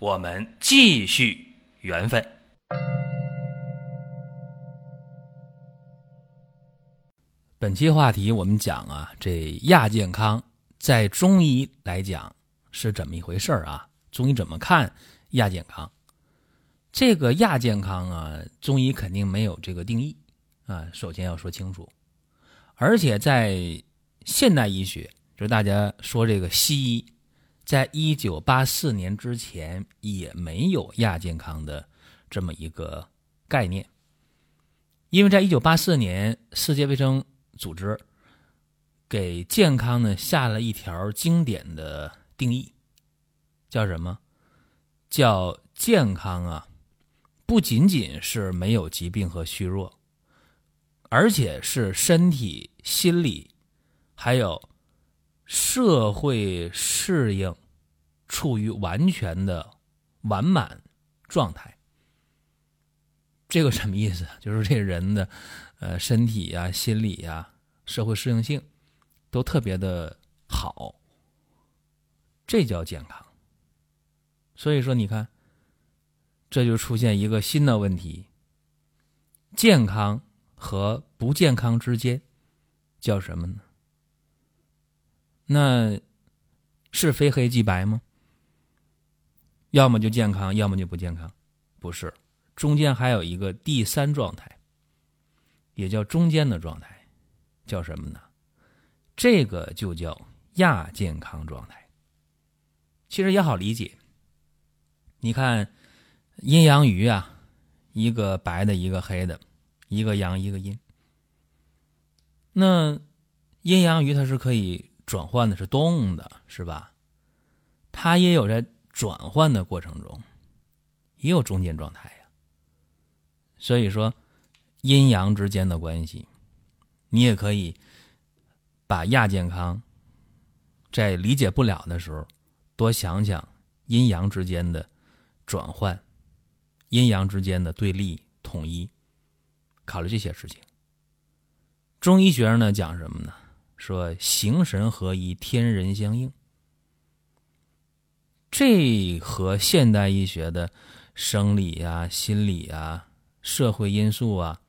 我们继续缘分。本期话题我们讲啊，这亚健康在中医来讲是怎么一回事儿啊？中医怎么看亚健康？这个亚健康啊，中医肯定没有这个定义啊，首先要说清楚。而且在现代医学，就是大家说这个西医，在一九八四年之前也没有亚健康的这么一个概念，因为在一九八四年世界卫生组织给健康呢下了一条经典的定义，叫什么？叫健康啊，不仅仅是没有疾病和虚弱，而且是身体、心理还有社会适应处于完全的完满状态。这个什么意思？就是这人的。呃，身体呀、心理呀、社会适应性都特别的好，这叫健康。所以说，你看，这就出现一个新的问题：健康和不健康之间叫什么呢？那是非黑即白吗？要么就健康，要么就不健康，不是，中间还有一个第三状态。也叫中间的状态，叫什么呢？这个就叫亚健康状态。其实也好理解。你看阴阳鱼啊，一个白的，一个黑的，一个阳，一个阴。那阴阳鱼它是可以转换的，是动的，是吧？它也有在转换的过程中，也有中间状态呀。所以说。阴阳之间的关系，你也可以把亚健康在理解不了的时候，多想想阴阳之间的转换，阴阳之间的对立统一，考虑这些事情。中医学上呢讲什么呢？说形神合一，天人相应。这和现代医学的生理啊、心理啊、社会因素啊。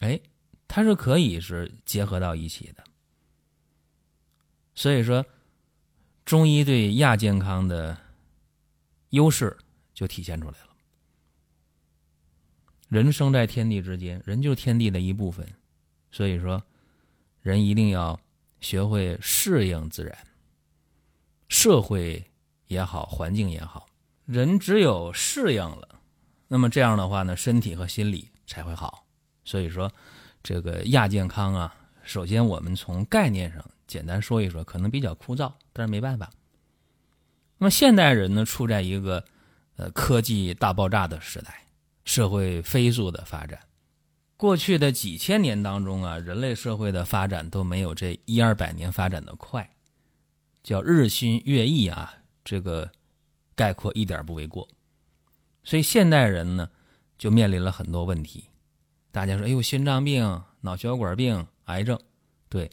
哎，它是可以是结合到一起的，所以说，中医对亚健康的优势就体现出来了。人生在天地之间，人就是天地的一部分，所以说，人一定要学会适应自然，社会也好，环境也好，人只有适应了，那么这样的话呢，身体和心理才会好。所以说，这个亚健康啊，首先我们从概念上简单说一说，可能比较枯燥，但是没办法。那么现代人呢，处在一个呃科技大爆炸的时代，社会飞速的发展。过去的几千年当中啊，人类社会的发展都没有这一二百年发展的快，叫日新月异啊，这个概括一点不为过。所以现代人呢，就面临了很多问题。大家说：“哎呦，心脏病、脑血管病、癌症，对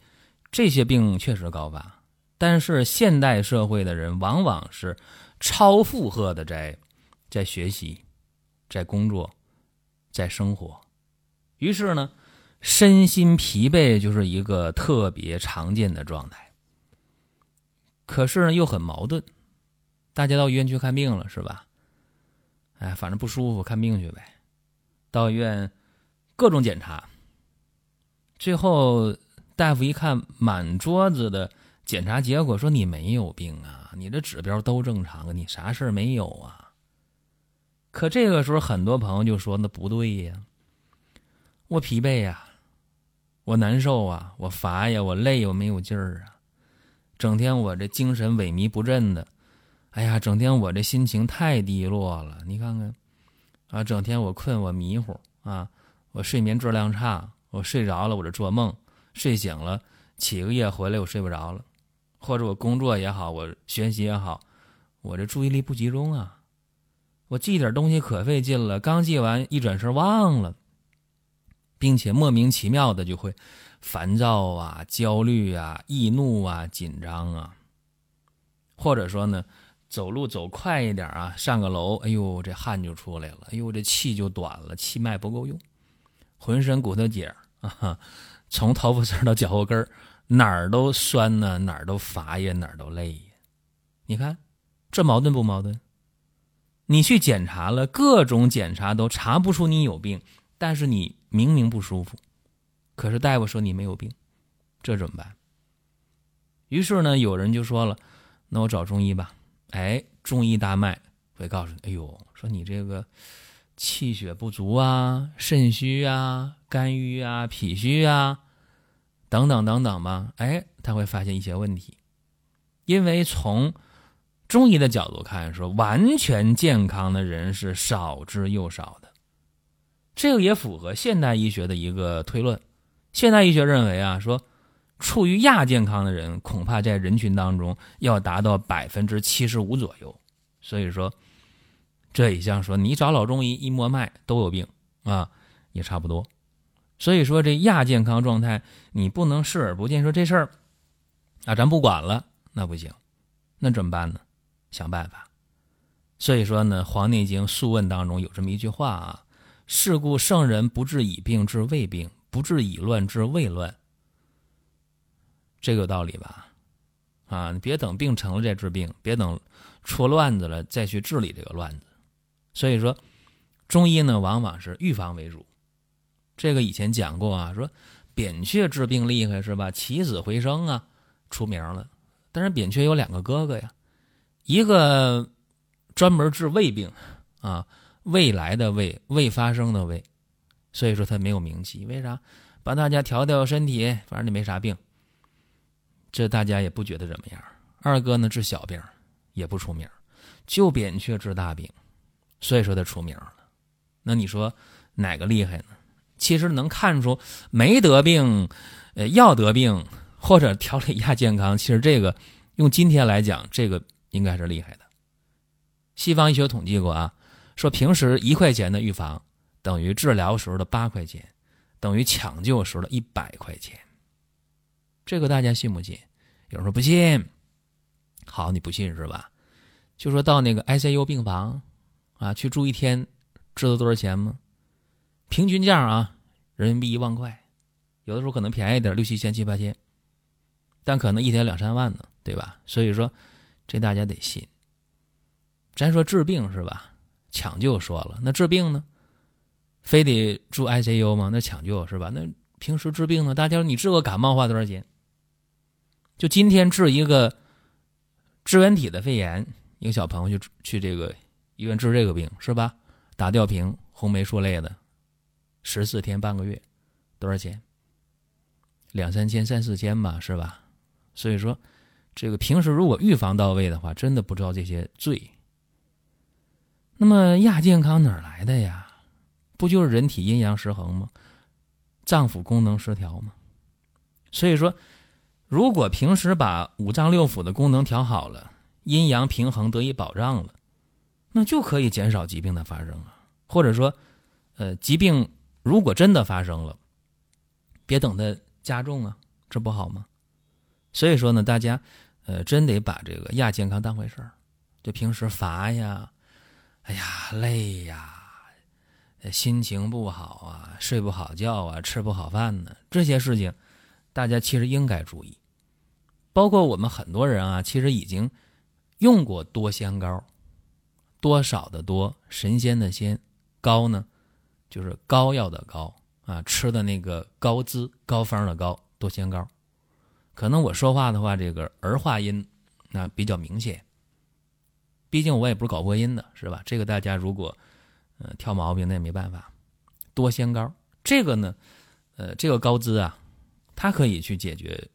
这些病确实高发。但是现代社会的人往往是超负荷的，在在学习、在工作、在生活，于是呢，身心疲惫就是一个特别常见的状态。可是呢，又很矛盾。大家到医院去看病了，是吧？哎，反正不舒服，看病去呗。到医院。”各种检查，最后大夫一看满桌子的检查结果，说你没有病啊，你的指标都正常，你啥事儿没有啊？可这个时候，很多朋友就说：“那不对呀，我疲惫呀，我难受啊，我乏呀，我累，我没有劲儿啊，整天我这精神萎靡不振的，哎呀，整天我这心情太低落了。你看看，啊，整天我困我迷糊啊，我睡眠质量差，我睡着了我就做梦，睡醒了起个夜回来我睡不着了，或者我工作也好，我学习也好，我这注意力不集中啊，我记点东西可费劲了，刚记完一转身忘了，并且莫名其妙的就会烦躁啊、焦虑啊、易怒啊、紧张啊，或者说呢。走路走快一点啊，上个楼，哎呦，这汗就出来了，哎呦，这气就短了，气脉不够用，浑身骨头节啊，从头发丝到脚后跟哪儿都酸呢，哪儿都乏呀，哪儿都累呀。你看，这矛盾不矛盾？你去检查了，各种检查都查不出你有病，但是你明明不舒服，可是大夫说你没有病，这怎么办？于是呢，有人就说了，那我找中医吧。哎，中医大脉会告诉你，哎呦，说你这个气血不足啊，肾虚啊，肝郁啊，脾虚啊，等等等等吧。哎，他会发现一些问题，因为从中医的角度看，说完全健康的人是少之又少的。这个也符合现代医学的一个推论。现代医学认为啊，说。处于亚健康的人，恐怕在人群当中要达到百分之七十五左右。所以说，这也像说你找老中医一摸脉都有病啊，也差不多。所以说这亚健康状态，你不能视而不见。说这事儿啊，咱不管了，那不行。那怎么办呢？想办法。所以说呢，《黄帝内经·素问》当中有这么一句话啊：“是故圣人不治已病治未病，不治已乱治未乱。”这个道理吧？啊，你别等病成了再治病，别等出乱子了再去治理这个乱子。所以说，中医呢往往是预防为主。这个以前讲过啊，说扁鹊治病厉害是吧？起死回生啊，出名了。但是扁鹊有两个哥哥呀，一个专门治胃病啊，未来的未未发生的未，所以说他没有名气。为啥？帮大家调调身体，反正你没啥病。这大家也不觉得怎么样。二哥呢治小病，也不出名，就扁鹊治大病，所以说他出名了。那你说哪个厉害呢？其实能看出没得病，呃，要得病或者调理亚健康，其实这个用今天来讲，这个应该是厉害的。西方医学统计过啊，说平时一块钱的预防等于治疗时候的八块钱，等于抢救时候的一百块钱。这个大家信不信？有人说不信。好，你不信是吧？就说到那个 ICU 病房啊，去住一天，知道多少钱吗？平均价啊，人民币一万块，有的时候可能便宜点，六七千、七八千，但可能一天两三万呢，对吧？所以说，这大家得信。咱说治病是吧？抢救说了，那治病呢？非得住 ICU 吗？那抢救是吧？那平时治病呢？大家说你治个感冒花多少钱？就今天治一个支原体的肺炎，一个小朋友去去这个医院治这个病是吧？打吊瓶、红霉素类的，十四天半个月，多少钱？两三千、三四千吧，是吧？所以说，这个平时如果预防到位的话，真的不知道这些罪。那么亚健康哪来的呀？不就是人体阴阳失衡吗？脏腑功能失调吗？所以说。如果平时把五脏六腑的功能调好了，阴阳平衡得以保障了，那就可以减少疾病的发生啊。或者说，呃，疾病如果真的发生了，别等它加重啊，这不好吗？所以说呢，大家呃，真得把这个亚健康当回事儿。就平时乏呀，哎呀，累呀，心情不好啊，睡不好觉啊，吃不好饭呢，这些事情，大家其实应该注意。包括我们很多人啊，其实已经用过多仙膏，多少的多，神仙的仙，膏呢，就是膏药的膏啊，吃的那个膏滋膏方的膏，多仙膏。可能我说话的话，这个儿化音那比较明显。毕竟我也不是搞播音的，是吧？这个大家如果呃挑毛病，那也没办法。多仙膏这个呢，呃，这个膏滋啊，它可以去解决。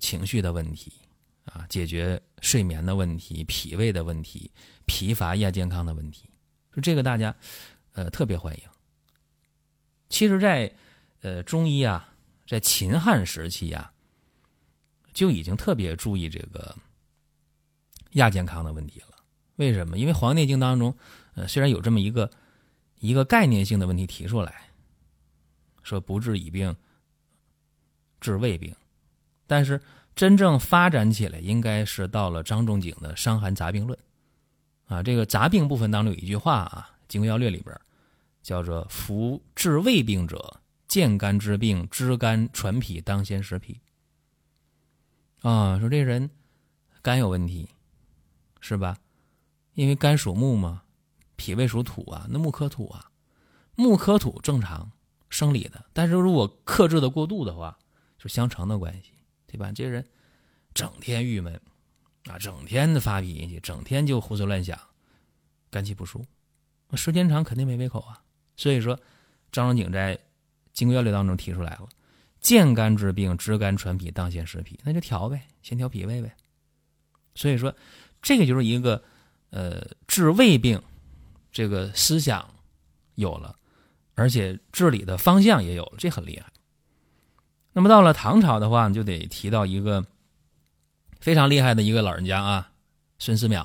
情绪的问题啊，解决睡眠的问题、脾胃的问题、疲乏亚健康的问题，说这个大家呃特别欢迎。其实，在呃中医啊，在秦汉时期啊，就已经特别注意这个亚健康的问题了。为什么？因为《黄帝内经》当中，呃，虽然有这么一个一个概念性的问题提出来，说不治已病，治未病，但是真正发展起来，应该是到了张仲景的《伤寒杂病论》啊。这个杂病部分当中有一句话啊，《金匮要略》里边叫做“夫治未病者，见肝之病，知肝传脾，当先食脾。”啊，说这人肝有问题，是吧？因为肝属木嘛，脾胃属土啊，那木克土啊，木克土正常生理的，但是如果克制的过度的话，就相乘的关系，对吧？这人整天郁闷啊，整天的发脾气，整天就胡思乱想，肝气不舒，时间长肯定没胃口啊。所以说，张仲景在《金匮要略》当中提出来了：见肝之病，知肝传脾，当先食脾，那就调呗，先调脾胃呗。所以说，这个就是一个。呃，治胃病这个思想有了，而且治理的方向也有了，这很厉害。那么到了唐朝的话，你就得提到一个非常厉害的一个老人家啊，孙思邈。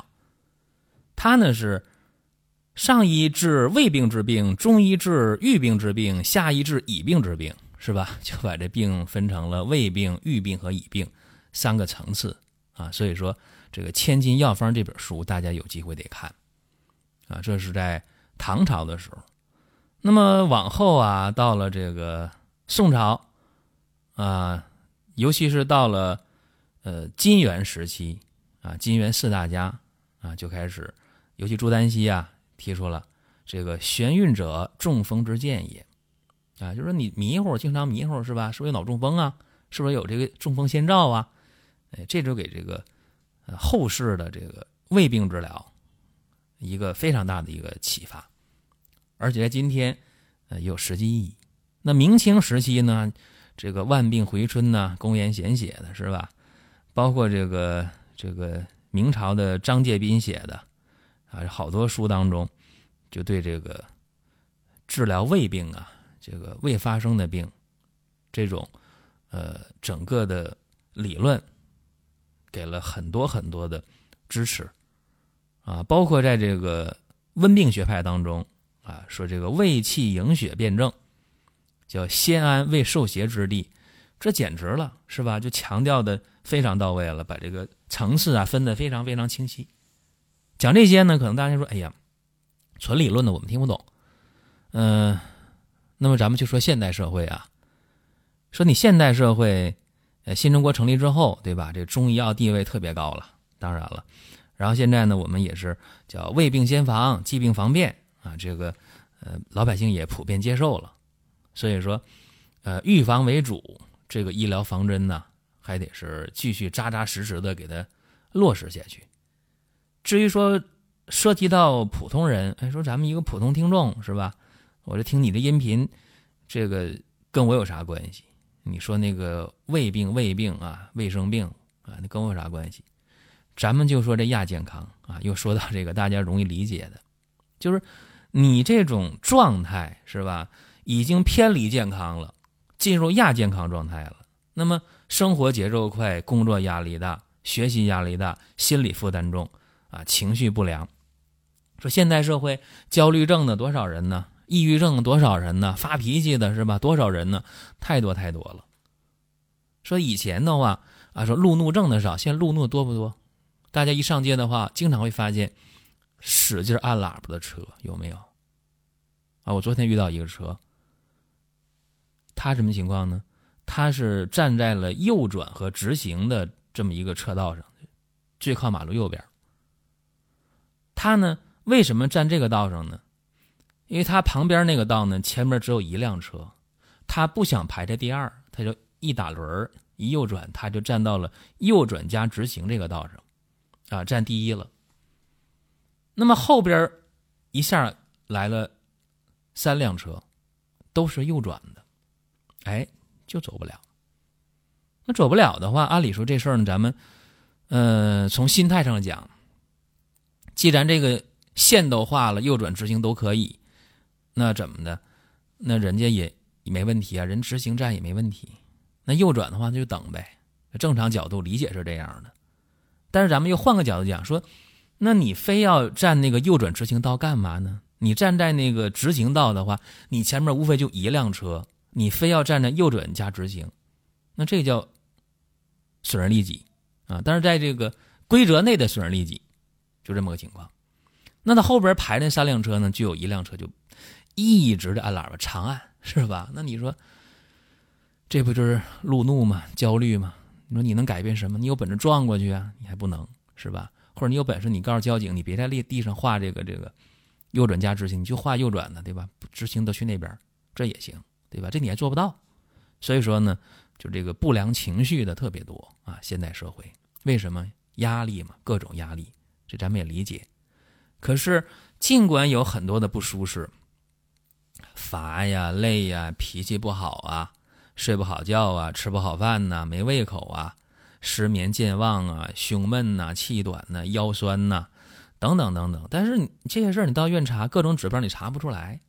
他呢是上医治胃病治病，中医治郁病治病，下医治乙病治病，是吧？就把这病分成了胃病、郁病和乙病三个层次啊。所以说。这个《千金药方》这本书，大家有机会得看，啊，这是在唐朝的时候。那么往后啊，到了这个宋朝，啊，尤其是到了呃金元时期，啊，金元四大家啊就开始，尤其朱丹溪啊提出了这个眩晕者中风之见也，啊，就是说你迷糊，经常迷糊是吧？是不是有脑中风啊？是不是有这个中风先兆啊？哎，这就给这个。后世的这个胃病治疗，一个非常大的一个启发，而且在今天，呃，有实际意义。那明清时期呢，这个万病回春呢，公元贤写的是吧？包括这个这个明朝的张介宾写的啊，好多书当中，就对这个治疗胃病啊，这个未发生的病，这种呃整个的理论。给了很多很多的支持，啊，包括在这个温病学派当中啊，说这个胃气营血辩证，叫先安胃受邪之地，这简直了，是吧？就强调的非常到位了，把这个层次啊分的非常非常清晰。讲这些呢，可能大家说，哎呀，纯理论的我们听不懂。嗯，那么咱们就说现代社会啊，说你现代社会。新中国成立之后，对吧？这中医药地位特别高了，当然了。然后现在呢，我们也是叫未病先防，疾病防变啊。这个呃，老百姓也普遍接受了。所以说，呃，预防为主，这个医疗方针呢，还得是继续扎扎实实的给它落实下去。至于说涉及到普通人，哎，说咱们一个普通听众是吧？我这听你的音频，这个跟我有啥关系？你说那个胃病、胃病啊、卫生病啊，那跟我有啥关系？咱们就说这亚健康啊，又说到这个大家容易理解的，就是你这种状态是吧，已经偏离健康了，进入亚健康状态了。那么生活节奏快，工作压力大，学习压力大，心理负担重啊，情绪不良。说现代社会焦虑症的多少人呢？抑郁症多少人呢？发脾气的是吧？多少人呢？太多太多了。说以前的话啊，说路怒症的少，现在路怒多不多？大家一上街的话，经常会发现使劲按喇叭的车有没有？啊，我昨天遇到一个车，他什么情况呢？他是站在了右转和直行的这么一个车道上，最靠马路右边。他呢，为什么站这个道上呢？因为他旁边那个道呢，前面只有一辆车，他不想排在第二，他就一打轮一右转，他就站到了右转加直行这个道上，啊，占第一了。那么后边一下来了三辆车，都是右转的，哎，就走不了。那走不了的话，按理说这事儿呢，咱们，呃，从心态上讲，既然这个线都画了，右转直行都可以。那怎么的？那人家也没问题啊，人执行站也没问题。那右转的话，那就等呗。正常角度理解是这样的，但是咱们又换个角度讲，说，那你非要站那个右转直行道干嘛呢？你站在那个直行道的话，你前面无非就一辆车，你非要站在右转加直行，那这叫损人利己啊！但是在这个规则内的损人利己，就这么个情况。那他后边排那三辆车呢，就有一辆车就一直的按喇叭长按，是吧？那你说？这不就是路怒吗？焦虑吗？你说你能改变什么？你有本事撞过去啊？你还不能是吧？或者你有本事，你告诉交警，你别在地地上画这个这个右转加直行，你就画右转的，对吧？直行都去那边，这也行，对吧？这你还做不到。所以说呢，就这个不良情绪的特别多啊。现代社会为什么压力嘛？各种压力，这咱们也理解。可是尽管有很多的不舒适，乏呀、累呀、脾气不好啊。睡不好觉啊，吃不好饭呐，没胃口啊，失眠、健忘啊，胸闷呐，气短呐，腰酸呐，等等等等。但是你这些事儿，你到医院查各种指标，你查不出来，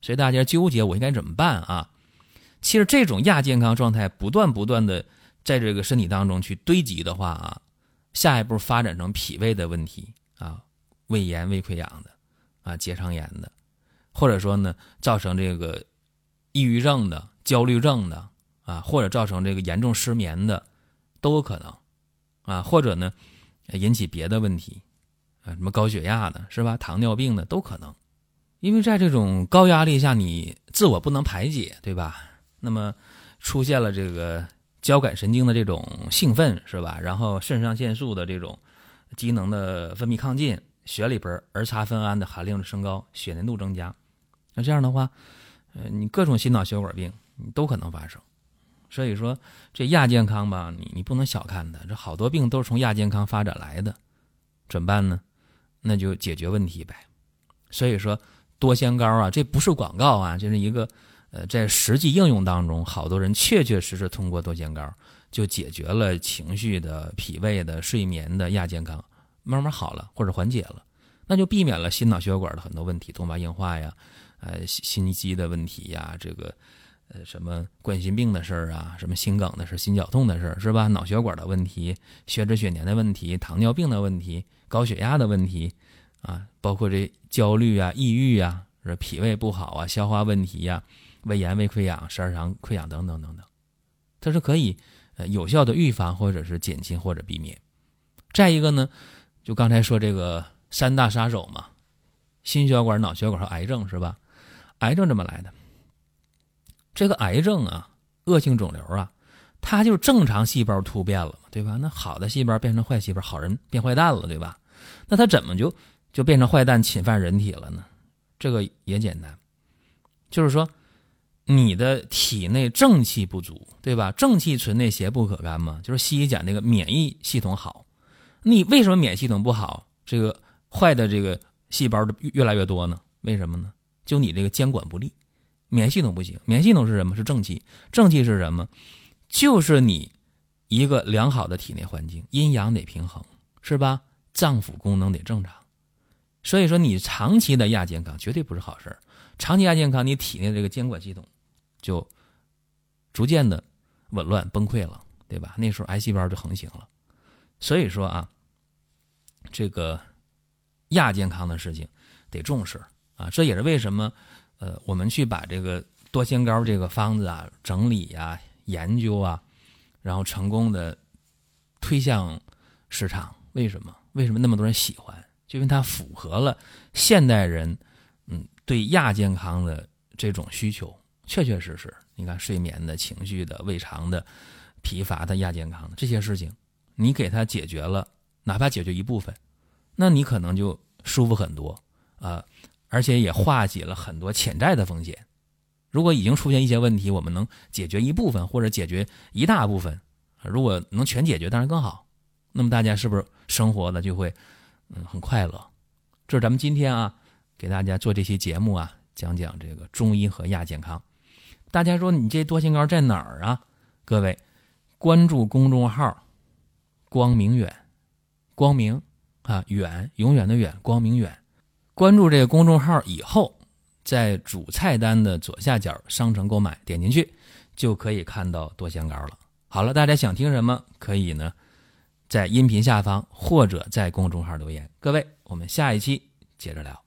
所以大家纠结我应该怎么办啊？其实这种亚健康状态不断不断的在这个身体当中去堆积的话啊，下一步发展成脾胃的问题啊，胃炎、胃溃疡的啊，结肠炎的，或者说呢，造成这个抑郁症的、焦虑症的。啊，或者造成这个严重失眠的，都有可能，啊，或者呢，引起别的问题，啊，什么高血压的，是吧？糖尿病的都可能，因为在这种高压力下，你自我不能排解，对吧？那么出现了这个交感神经的这种兴奋，是吧？然后肾上腺素的这种机能的分泌亢进，血里边儿儿茶酚胺的含量的升高，血粘度增加，那这样的话，呃，你各种心脑血管病你都可能发生。所以说，这亚健康吧，你你不能小看它。这好多病都是从亚健康发展来的，怎么办呢？那就解决问题呗。所以说，多仙膏啊，这不是广告啊，这是一个呃，在实际应用当中，好多人确确实实通过多仙膏就解决了情绪的、脾胃的、睡眠的亚健康，慢慢好了或者缓解了，那就避免了心脑血管的很多问题，动脉硬化呀，呃，心心肌的问题呀，这个。呃，什么冠心病的事儿啊，什么心梗的事心绞痛的事儿，是吧？脑血管的问题、血脂血粘的问题、糖尿病的问题、高血压的问题，啊，包括这焦虑啊、抑郁啊，是脾胃不好啊、消化问题呀、胃炎、胃溃疡、十二肠溃疡等等等等，它是可以呃有效的预防或者是减轻或者避免。再一个呢，就刚才说这个三大杀手嘛，心血管、脑血管和癌症，是吧？癌症怎么来的？这个癌症啊，恶性肿瘤啊，它就是正常细胞突变了，对吧？那好的细胞变成坏细胞，好人变坏蛋了，对吧？那它怎么就就变成坏蛋侵犯人体了呢？这个也简单，就是说你的体内正气不足，对吧？正气存内，邪不可干嘛。就是西医讲那个免疫系统好，你为什么免疫系统不好？这个坏的这个细胞越来越多呢？为什么呢？就你这个监管不力。免疫系统不行，免疫系统是什么？是正气。正气是什么？就是你一个良好的体内环境，阴阳得平衡，是吧？脏腑功能得正常。所以说，你长期的亚健康绝对不是好事儿。长期亚健康，你体内这个监管系统就逐渐的紊乱崩溃了，对吧？那时候癌细胞就横行了。所以说啊，这个亚健康的事情得重视啊。这也是为什么。呃，我们去把这个多仙膏这个方子啊整理呀、研究啊，然后成功的推向市场。为什么？为什么那么多人喜欢？就因为它符合了现代人嗯对亚健康的这种需求，确确实实。你看，睡眠的、情绪的、胃肠的、疲乏的、亚健康的这些事情，你给它解决了，哪怕解决一部分，那你可能就舒服很多啊。而且也化解了很多潜在的风险。如果已经出现一些问题，我们能解决一部分或者解决一大部分，如果能全解决，当然更好。那么大家是不是生活的就会嗯很快乐？这是咱们今天啊给大家做这期节目啊，讲讲这个中医和亚健康。大家说你这多心膏在哪儿啊？各位关注公众号“光明远”，光明啊远永远的远，光明远。关注这个公众号以后，在主菜单的左下角商城购买，点进去就可以看到多香膏了。好了，大家想听什么可以呢？在音频下方或者在公众号留言。各位，我们下一期接着聊。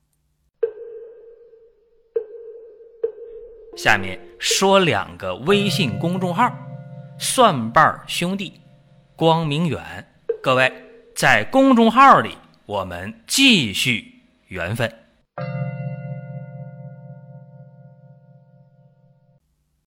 下面说两个微信公众号：蒜瓣兄弟、光明远。各位在公众号里，我们继续缘分。